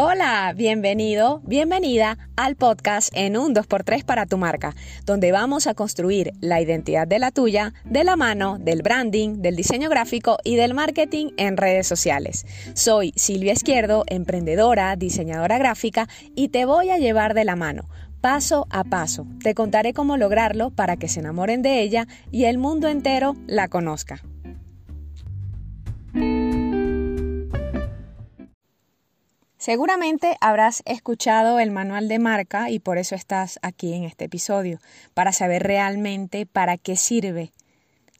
Hola, bienvenido, bienvenida al podcast en un 2x3 para tu marca, donde vamos a construir la identidad de la tuya de la mano del branding, del diseño gráfico y del marketing en redes sociales. Soy Silvia Izquierdo, emprendedora, diseñadora gráfica y te voy a llevar de la mano. Paso a paso, te contaré cómo lograrlo para que se enamoren de ella y el mundo entero la conozca. Seguramente habrás escuchado el manual de marca y por eso estás aquí en este episodio, para saber realmente para qué sirve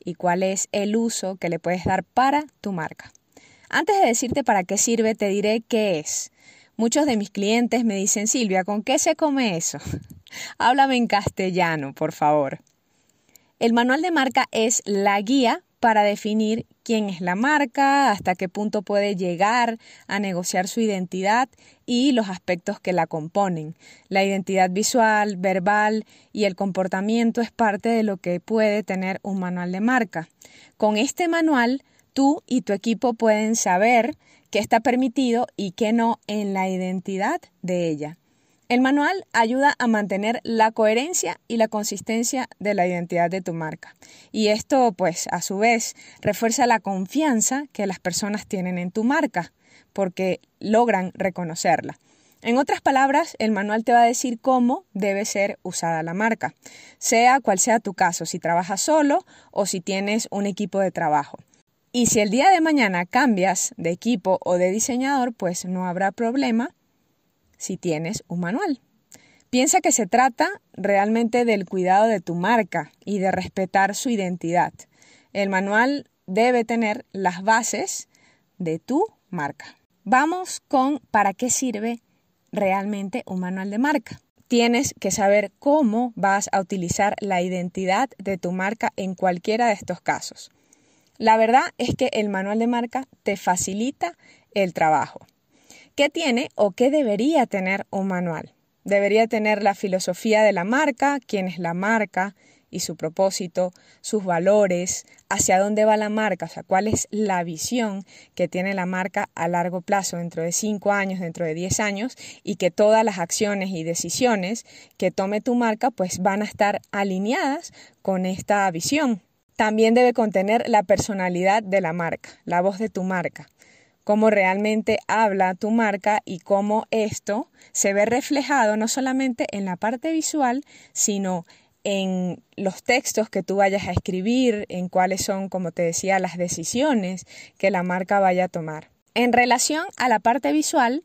y cuál es el uso que le puedes dar para tu marca. Antes de decirte para qué sirve, te diré qué es. Muchos de mis clientes me dicen, Silvia, ¿con qué se come eso? Háblame en castellano, por favor. El manual de marca es la guía para definir quién es la marca, hasta qué punto puede llegar a negociar su identidad y los aspectos que la componen. La identidad visual, verbal y el comportamiento es parte de lo que puede tener un manual de marca. Con este manual, tú y tu equipo pueden saber qué está permitido y qué no en la identidad de ella. El manual ayuda a mantener la coherencia y la consistencia de la identidad de tu marca. Y esto, pues, a su vez, refuerza la confianza que las personas tienen en tu marca, porque logran reconocerla. En otras palabras, el manual te va a decir cómo debe ser usada la marca, sea cual sea tu caso, si trabajas solo o si tienes un equipo de trabajo. Y si el día de mañana cambias de equipo o de diseñador, pues no habrá problema si tienes un manual. Piensa que se trata realmente del cuidado de tu marca y de respetar su identidad. El manual debe tener las bases de tu marca. Vamos con para qué sirve realmente un manual de marca. Tienes que saber cómo vas a utilizar la identidad de tu marca en cualquiera de estos casos. La verdad es que el manual de marca te facilita el trabajo. ¿Qué tiene o qué debería tener un manual? Debería tener la filosofía de la marca, quién es la marca y su propósito, sus valores, hacia dónde va la marca, o sea, cuál es la visión que tiene la marca a largo plazo, dentro de cinco años, dentro de diez años, y que todas las acciones y decisiones que tome tu marca pues van a estar alineadas con esta visión. También debe contener la personalidad de la marca, la voz de tu marca cómo realmente habla tu marca y cómo esto se ve reflejado no solamente en la parte visual, sino en los textos que tú vayas a escribir, en cuáles son, como te decía, las decisiones que la marca vaya a tomar. En relación a la parte visual,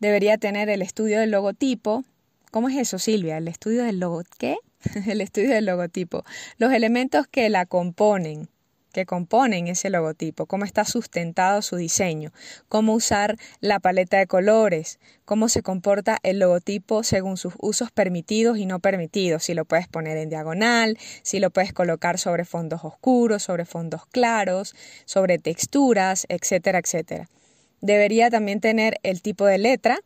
debería tener el estudio del logotipo. ¿Cómo es eso, Silvia? ¿El estudio del logo qué? el estudio del logotipo. Los elementos que la componen, que componen ese logotipo, cómo está sustentado su diseño, cómo usar la paleta de colores, cómo se comporta el logotipo según sus usos permitidos y no permitidos, si lo puedes poner en diagonal, si lo puedes colocar sobre fondos oscuros, sobre fondos claros, sobre texturas, etcétera, etcétera. Debería también tener el tipo de letra,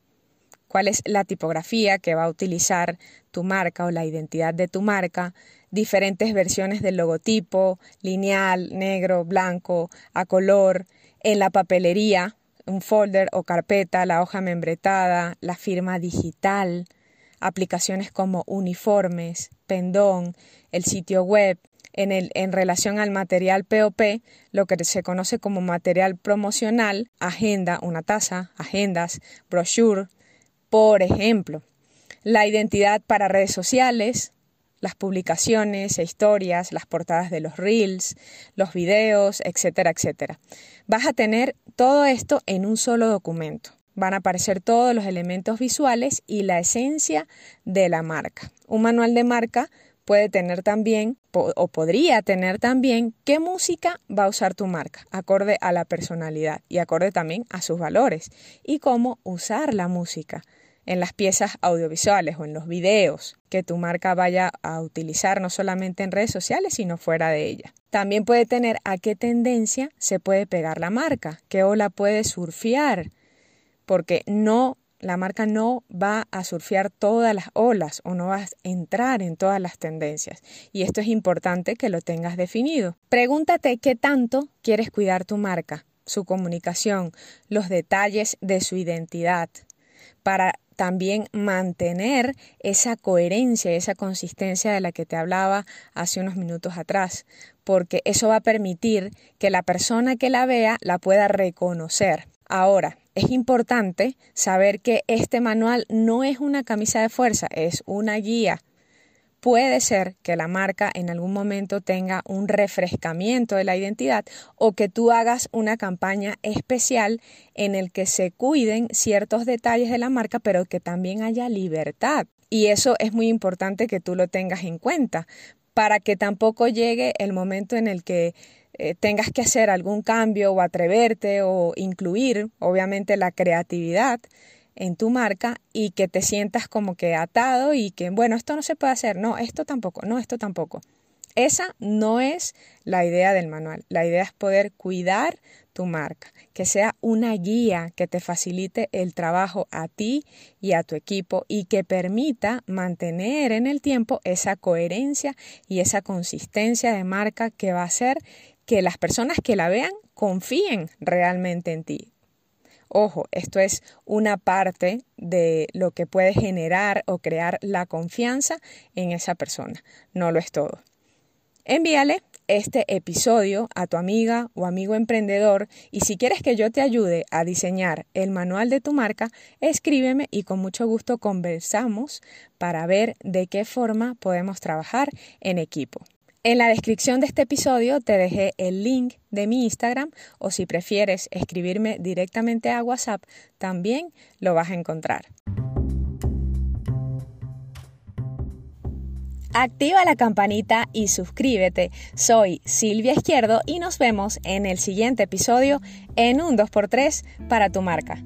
cuál es la tipografía que va a utilizar tu marca o la identidad de tu marca, diferentes versiones del logotipo, lineal, negro, blanco, a color, en la papelería, un folder o carpeta, la hoja membretada, la firma digital, aplicaciones como uniformes, pendón, el sitio web, en, el, en relación al material POP, lo que se conoce como material promocional, agenda, una taza, agendas, brochure, por ejemplo. La identidad para redes sociales, las publicaciones e historias, las portadas de los reels, los videos, etcétera, etcétera. Vas a tener todo esto en un solo documento. Van a aparecer todos los elementos visuales y la esencia de la marca. Un manual de marca puede tener también o podría tener también qué música va a usar tu marca, acorde a la personalidad y acorde también a sus valores y cómo usar la música en las piezas audiovisuales o en los videos que tu marca vaya a utilizar no solamente en redes sociales, sino fuera de ella. También puede tener a qué tendencia se puede pegar la marca, qué ola puede surfear, porque no la marca no va a surfear todas las olas o no va a entrar en todas las tendencias. Y esto es importante que lo tengas definido. Pregúntate qué tanto quieres cuidar tu marca, su comunicación, los detalles de su identidad, para también mantener esa coherencia, esa consistencia de la que te hablaba hace unos minutos atrás, porque eso va a permitir que la persona que la vea la pueda reconocer. Ahora, es importante saber que este manual no es una camisa de fuerza, es una guía puede ser que la marca en algún momento tenga un refrescamiento de la identidad o que tú hagas una campaña especial en el que se cuiden ciertos detalles de la marca, pero que también haya libertad. Y eso es muy importante que tú lo tengas en cuenta para que tampoco llegue el momento en el que eh, tengas que hacer algún cambio o atreverte o incluir, obviamente, la creatividad en tu marca y que te sientas como que atado y que, bueno, esto no se puede hacer, no, esto tampoco, no, esto tampoco. Esa no es la idea del manual. La idea es poder cuidar tu marca, que sea una guía que te facilite el trabajo a ti y a tu equipo y que permita mantener en el tiempo esa coherencia y esa consistencia de marca que va a hacer que las personas que la vean confíen realmente en ti. Ojo, esto es una parte de lo que puede generar o crear la confianza en esa persona, no lo es todo. Envíale este episodio a tu amiga o amigo emprendedor y si quieres que yo te ayude a diseñar el manual de tu marca, escríbeme y con mucho gusto conversamos para ver de qué forma podemos trabajar en equipo. En la descripción de este episodio te dejé el link de mi Instagram o si prefieres escribirme directamente a WhatsApp, también lo vas a encontrar. Activa la campanita y suscríbete. Soy Silvia Izquierdo y nos vemos en el siguiente episodio en un 2x3 para tu marca.